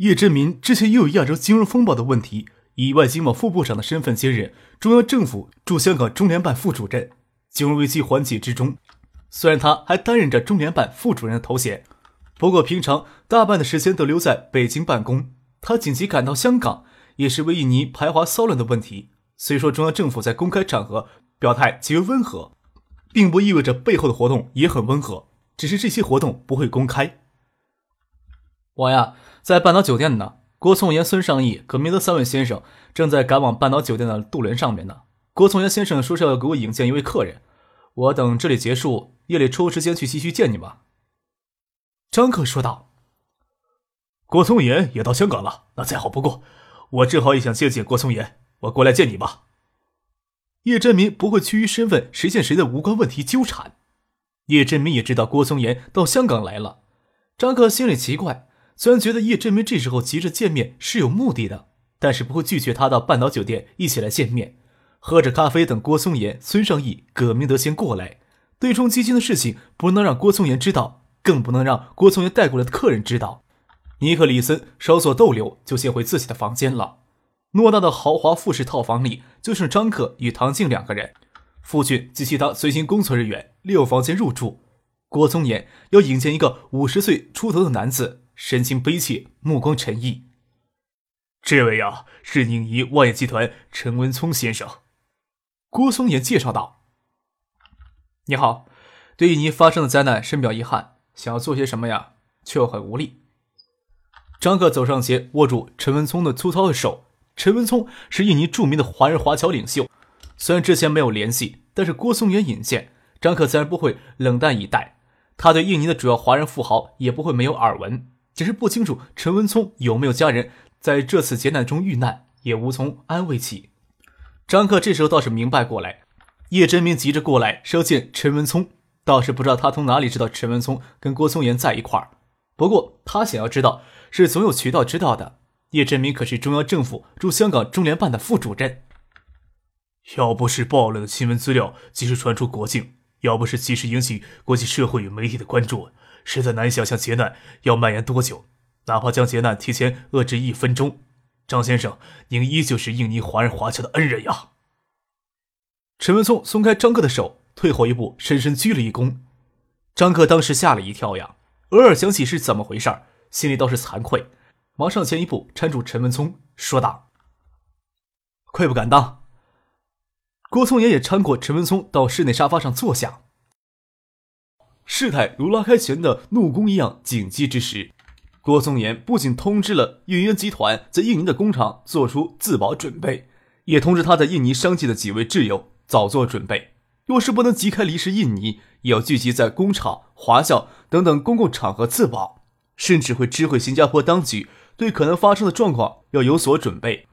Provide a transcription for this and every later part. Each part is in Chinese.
叶振民之前也有亚洲金融风暴的问题，以外经贸副部长的身份接任中央政府驻香港中联办副主任。金融危机缓解之中，虽然他还担任着中联办副主任的头衔，不过平常大半的时间都留在北京办公。他紧急赶到香港，也是为印尼排华骚乱的问题。虽说中央政府在公开场合表态极为温和，并不意味着背后的活动也很温和，只是这些活动不会公开。我呀。在半岛酒店呢，郭松岩、孙尚义、葛明德三位先生正在赶往半岛酒店的渡轮上面呢。郭松岩先生说是要给我引荐一位客人，我等这里结束，夜里抽时间去西区见你吧。张克说道。郭松岩也到香港了，那再好不过。我正好也想见见郭松岩，我过来见你吧。叶振民不会趋于身份谁见谁的无关问题纠缠。叶振民也知道郭松岩到香港来了，张克心里奇怪。虽然觉得叶振明这时候急着见面是有目的的，但是不会拒绝他到半岛酒店一起来见面，喝着咖啡等郭松岩、孙尚义、葛明德先过来。对冲基金的事情不能让郭松岩知道，更不能让郭松岩带过来的客人知道。尼克里森稍作逗留，就先回自己的房间了。偌大的豪华复式套房里，就剩张克与唐静两个人，父亲及其他随行工作人员利用房间入住。郭松岩要引荐一个五十岁出头的男子。神情悲切，目光沉毅。这位呀，是宁怡万业集团陈文聪先生。郭松岩介绍道：“你好，对印尼发生的灾难深表遗憾，想要做些什么呀，却又很无力。”张克走上前，握住陈文聪的粗糙的手。陈文聪是印尼著名的华人华侨领袖，虽然之前没有联系，但是郭松岩引荐，张克自然不会冷淡以待。他对印尼的主要华人富豪也不会没有耳闻。只是不清楚陈文聪有没有家人在这次劫难中遇难，也无从安慰起。张克这时候倒是明白过来，叶真明急着过来是要见陈文聪，倒是不知道他从哪里知道陈文聪跟郭松岩在一块儿。不过他想要知道，是总有渠道知道的。叶真明可是中央政府驻香港中联办的副主任，要不是爆料的新闻资料及时传出国境，要不是及时引起国际社会与媒体的关注。实在难以想象劫难要蔓延多久，哪怕将劫难提前遏制一分钟，张先生，您依旧是印尼华人华侨的恩人呀。陈文聪松开张克的手，退后一步，深深鞠了一躬。张克当时吓了一跳呀，偶尔想起是怎么回事心里倒是惭愧，忙上前一步搀住陈文聪，说道：“愧不敢当。”郭松岩也搀过陈文聪到室内沙发上坐下。事态如拉开前的怒宫一样紧急之时，郭松岩不仅通知了运源集团在印尼的工厂做出自保准备，也通知他在印尼商界的几位挚友早做准备。若是不能即开离世印尼，也要聚集在工厂、华校等等公共场合自保，甚至会知会新加坡当局，对可能发生的状况要有所准备。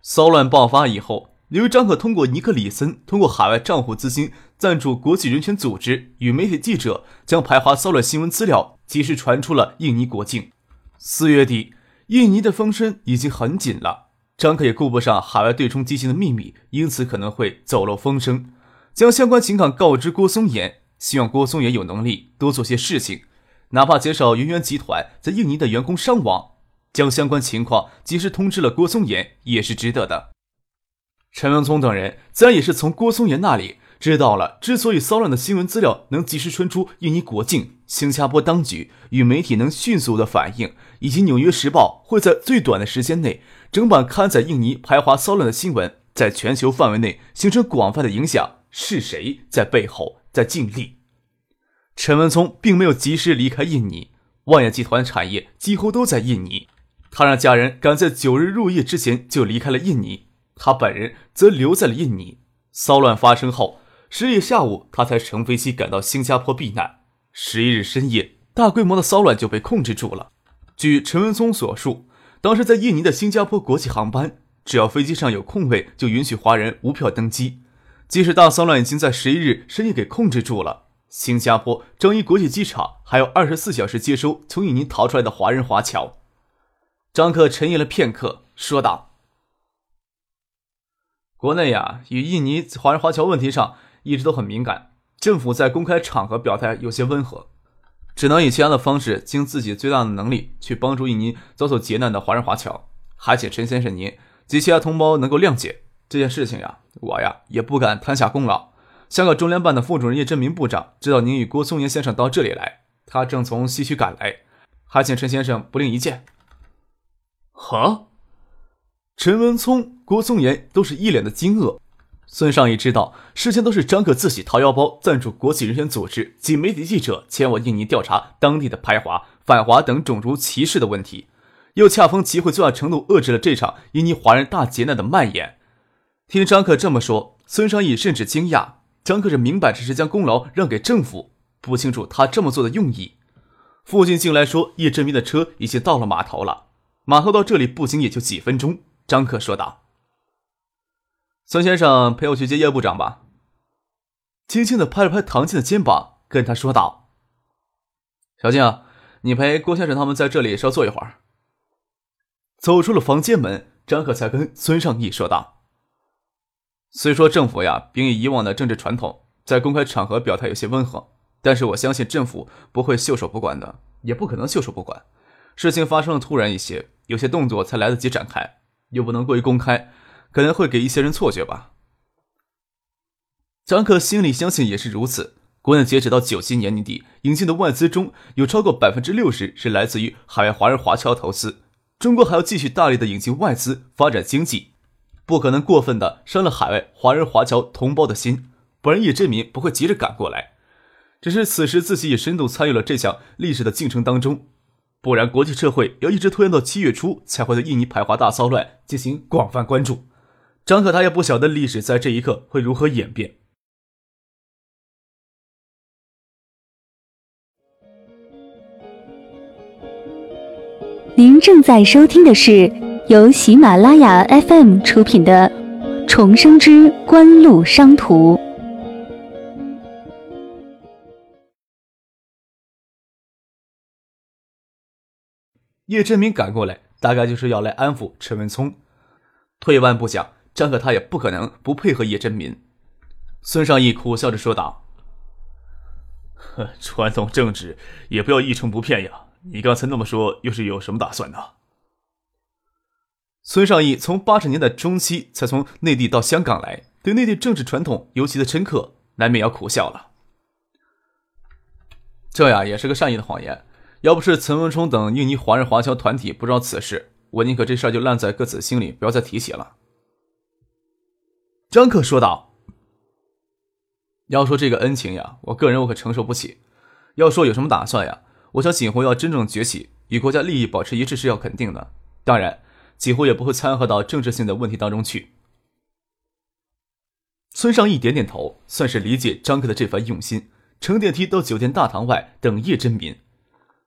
骚乱爆发以后。由于张可通过尼克里森通过海外账户资金赞助国际人权组织与媒体记者，将排华骚乱新闻资料及时传出了印尼国境。四月底，印尼的风声已经很紧了，张可也顾不上海外对冲基金的秘密，因此可能会走漏风声，将相关情况告知郭松岩，希望郭松岩有能力多做些事情，哪怕减少云源集团在印尼的员工伤亡，将相关情况及时通知了郭松岩也是值得的。陈文聪等人自然也是从郭松岩那里知道了，之所以骚乱的新闻资料能及时传出印尼国境，新加坡当局与媒体能迅速的反应，以及《纽约时报》会在最短的时间内整版刊载印尼排华骚乱的新闻，在全球范围内形成广泛的影响，是谁在背后在尽力？陈文聪并没有及时离开印尼，万业集团产业几乎都在印尼，他让家人赶在九日入夜之前就离开了印尼。他本人则留在了印尼。骚乱发生后，十日下午，他才乘飞机赶到新加坡避难。十一日深夜，大规模的骚乱就被控制住了。据陈文聪所述，当时在印尼的新加坡国际航班，只要飞机上有空位，就允许华人无票登机。即使大骚乱已经在十一日深夜给控制住了，新加坡樟宜国际机场还有二十四小时接收从印尼逃出来的华人华侨。张克沉吟了片刻，说道：“国内呀，与印尼华人华侨问题上一直都很敏感，政府在公开场合表态有些温和。”只能以其他的方式，尽自己最大的能力去帮助印尼遭受劫难的华人华侨。还请陈先生您及其他同胞能够谅解这件事情呀，我呀也不敢贪下功劳。香港中联办的副主任叶振明部长知道您与郭松岩先生到这里来，他正从西区赶来，还请陈先生不吝一见。哈，陈文聪、郭松岩都是一脸的惊愕。孙尚义知道，事先都是张克自己掏腰包赞助国际人权组织及媒体记者前往印尼调查当地的排华、反华等种族歧视的问题，又恰逢集会最大程度遏制了这场印尼华人大劫难的蔓延。听张克这么说，孙尚义甚至惊讶：张克是明摆着是将功劳让给政府，不清楚他这么做的用意。父亲进来说，叶振明的车已经到了码头了，码头到这里步行也就几分钟。张克说道。孙先生陪我去接叶部长吧。轻轻的拍了拍唐静的肩膀，跟他说道：“小静，你陪郭先生他们在这里稍坐一会儿。”走出了房间门，张可才跟孙尚义说道：“虽说政府呀，秉以以往的政治传统，在公开场合表态有些温和，但是我相信政府不会袖手不管的，也不可能袖手不管。事情发生的突然一些，有些动作才来得及展开，又不能过于公开。”可能会给一些人错觉吧。张克心里相信也是如此。国内截止到九七年年底，引进的外资中有超过百分之六十是来自于海外华人华侨投资。中国还要继续大力的引进外资发展经济，不可能过分的伤了海外华人华侨同胞的心，本人也证明不会急着赶过来。只是此时自己也深度参与了这项历史的进程当中。不然国际社会要一直拖延到七月初才会对印尼排华大骚乱进行广泛关注。张可他也不晓得历史在这一刻会如何演变。您正在收听的是由喜马拉雅 FM 出品的《重生之官路商途》。叶振明赶过来，大概就是要来安抚陈文聪。退一万步讲。张可他也不可能不配合叶真民。孙尚义苦笑着说道：“传统政治也不要一成不变呀！你刚才那么说，又是有什么打算呢？”孙尚义从八十年代中期才从内地到香港来，对内地政治传统尤其的深刻，难免要苦笑了。这呀，也是个善意的谎言。要不是陈文冲等印尼华人华侨团体不知道此事，我宁可这事儿就烂在各自心里，不要再提起了。张克说道：“要说这个恩情呀，我个人我可承受不起。要说有什么打算呀，我想锦湖要真正崛起，与国家利益保持一致是要肯定的。当然，锦湖也不会掺和到政治性的问题当中去。”孙尚义点点头，算是理解张克的这番用心。乘电梯到酒店大堂外等叶真民。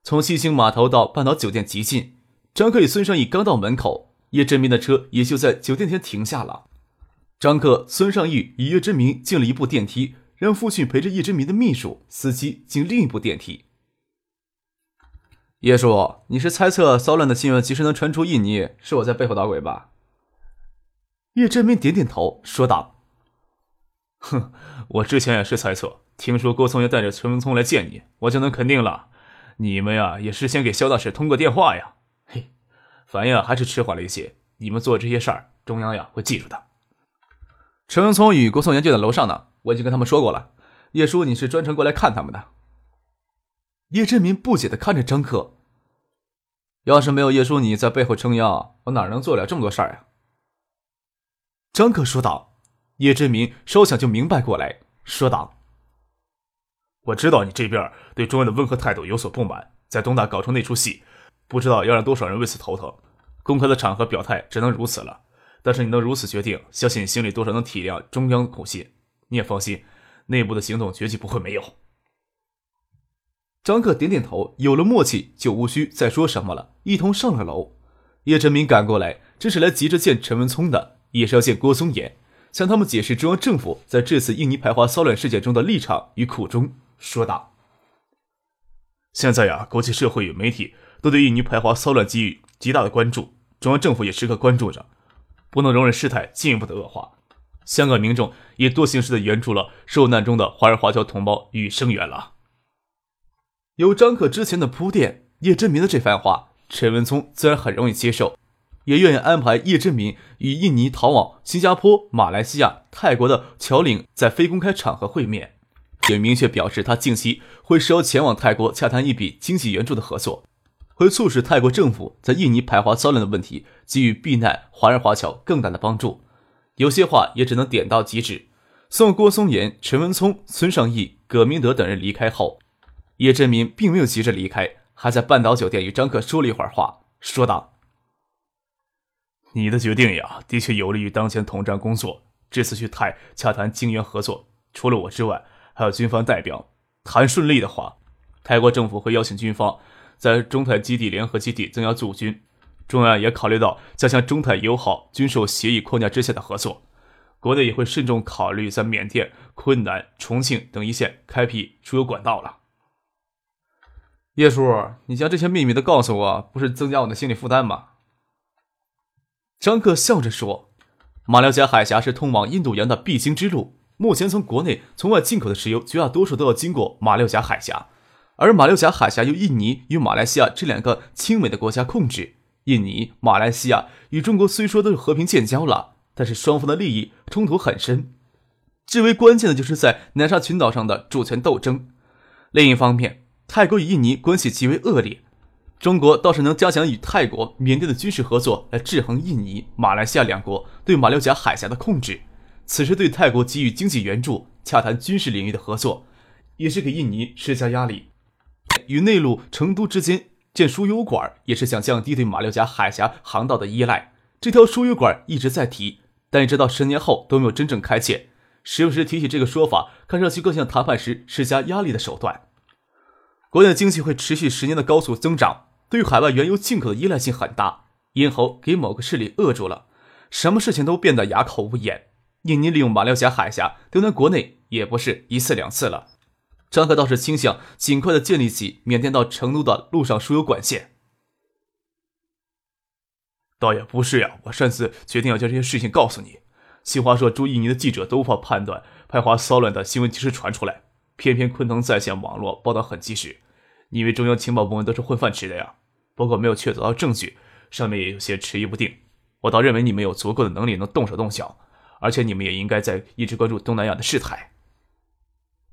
从西兴码头到半岛酒店极近，张克与孙尚义刚到门口，叶真民的车也就在酒店前停下了。张克、孙尚义与叶真明进了一部电梯，让父亲陪着叶真明的秘书、司机进另一部电梯。叶叔，你是猜测骚乱的新闻及时能传出印尼，是我在背后捣鬼吧？叶真明点点头，说道：“哼，我之前也是猜测，听说郭松要带着陈文聪来见你，我就能肯定了。你们呀，也是先给肖大使通过电话呀？嘿，反应还是迟缓了一些。你们做这些事儿，中央呀会记住的。”陈文聪与郭松岩就在楼上呢，我已经跟他们说过了。叶叔，你是专程过来看他们的？叶振民不解的看着张克。要是没有叶叔你在背后撑腰，我哪能做了这么多事儿呀？张克说道。叶振民稍想就明白过来，说道：“我知道你这边对中央的温和态度有所不满，在东大搞出那出戏，不知道要让多少人为此头疼。公开的场合表态，只能如此了。”但是你能如此决定，相信你心里多少能体谅中央的苦心。你也放心，内部的行动绝技不会没有。张克点点头，有了默契就无需再说什么了，一同上了楼。叶振民赶过来，这是来急着见陈文聪的，也是要见郭松岩，向他们解释中央政府在这次印尼排华骚乱事件中的立场与苦衷。说道：“现在呀，国际社会与媒体都对印尼排华骚乱给予极大的关注，中央政府也时刻关注着，不能容忍事态进一步的恶化。香港民众也多形式的援助了受难中的华人华侨同胞予以声援了。”有张可之前的铺垫，叶振民的这番话。陈文聪自然很容易接受，也愿意安排叶振民与印尼逃往新加坡、马来西亚、泰国的侨领在非公开场合会面，也明确表示他近期会受前往泰国洽谈一笔经济援助的合作，会促使泰国政府在印尼排华骚乱的问题给予避难华人华侨更大的帮助。有些话也只能点到即止。送郭松岩、陈文聪、孙尚义、葛明德等人离开后，叶振民并没有急着离开。还在半岛酒店与张克说了一会儿话，说道：“你的决定呀，的确有利于当前统战工作。这次去泰洽谈经援合作，除了我之外，还有军方代表。谈顺利的话，泰国政府会邀请军方在中泰基地联合基地增加驻军。中央也考虑到加强中泰友好军售协议框架之下的合作，国内也会慎重考虑在缅甸、昆南、重庆等一线开辟输油管道了。”叶叔，你将这些秘密都告诉我，不是增加我的心理负担吗？张克笑着说：“马六甲海峡是通往印度洋的必经之路，目前从国内、从外进口的石油绝大多数都要经过马六甲海峡，而马六甲海峡由印尼与马来西亚这两个亲美的国家控制。印尼、马来西亚与中国虽说都是和平建交了，但是双方的利益冲突很深，最为关键的就是在南沙群岛上的主权斗争。另一方面。”泰国与印尼关系极为恶劣，中国倒是能加强与泰国、缅甸的军事合作，来制衡印尼、马来西亚两国对马六甲海峡的控制。此时对泰国给予经济援助，洽谈军事领域的合作，也是给印尼施加压力。与内陆成都之间建输油管，也是想降低对马六甲海峡航道的依赖。这条输油管一直在提，但一直到十年后都没有真正开建。时不时提起这个说法，看上去更像谈判时施加压力的手段。国内经济会持续十年的高速增长，对于海外原油进口的依赖性很大。咽喉给某个势力扼住了，什么事情都变得哑口无言。印尼利用马六甲海峡刁难国内也不是一次两次了。张克倒是倾向尽快的建立起缅甸到成都的陆上输油管线。倒也不是呀，我擅自决定要将这些事情告诉你。新华社驻印尼的记者都无法判断排华骚乱的新闻及时传出来。偏偏昆腾在线网络报道很及时，你以为中央情报部门都是混饭吃的呀？不过没有确凿的证据，上面也有些迟疑不定。我倒认为你们有足够的能力能动手动脚，而且你们也应该在一直关注东南亚的事态。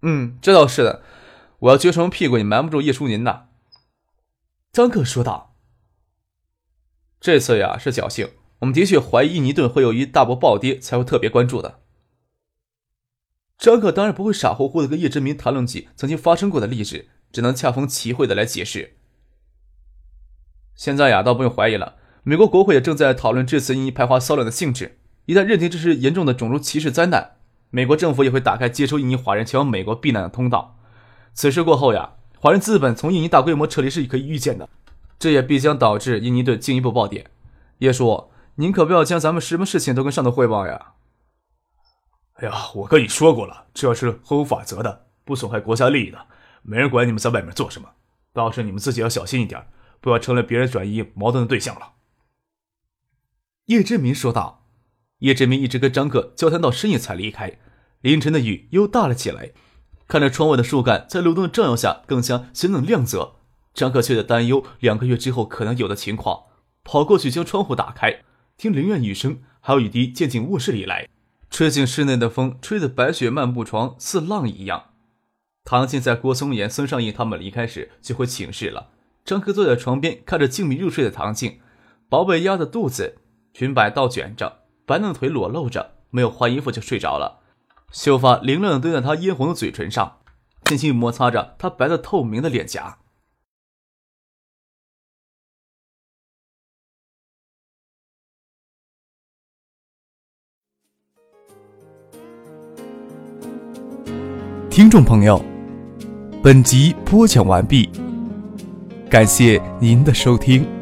嗯，这倒是的。我要撅什么屁股也瞒不住叶叔您的。张克说道：“这次呀是侥幸，我们的确怀疑印尼盾会有一大波暴跌，才会特别关注的。”张可当然不会傻乎乎的跟叶振民谈论起曾经发生过的历史，只能恰逢其会的来解释。现在呀，倒不用怀疑了。美国国会也正在讨论这次印尼排华骚乱的性质。一旦认定这是严重的种族歧视灾难，美国政府也会打开接收印尼华人前往美国避难的通道。此事过后呀，华人资本从印尼大规模撤离是可以预见的，这也必将导致印尼盾进一步暴跌。叶叔，您可不要将咱们什么事情都跟上头汇报呀。哎呀，我跟你说过了，这要是合乎法则的，不损害国家利益的，没人管你们在外面做什么。倒是你们自己要小心一点，不要成了别人转移矛盾的对象了。”叶振民说道。叶振明一直跟张克交谈到深夜才离开。凌晨的雨又大了起来，看着窗外的树干在路灯的照耀下更加鲜嫩亮泽，张克却在担忧两个月之后可能有的情况。跑过去将窗户打开，听凌乱雨声，还有雨滴渐进卧室里来。吹进室内的风，吹得白雪漫步床，似浪一样。唐静在郭松岩、孙尚义他们离开时就回寝室了。张克坐在床边，看着静谧入睡的唐静，薄被压的肚子，裙摆倒卷着，白嫩的腿裸露着，没有换衣服就睡着了。秀发凌乱的堆在她嫣红的嘴唇上，轻轻摩擦着她白的透明的脸颊。听众朋友，本集播讲完毕，感谢您的收听。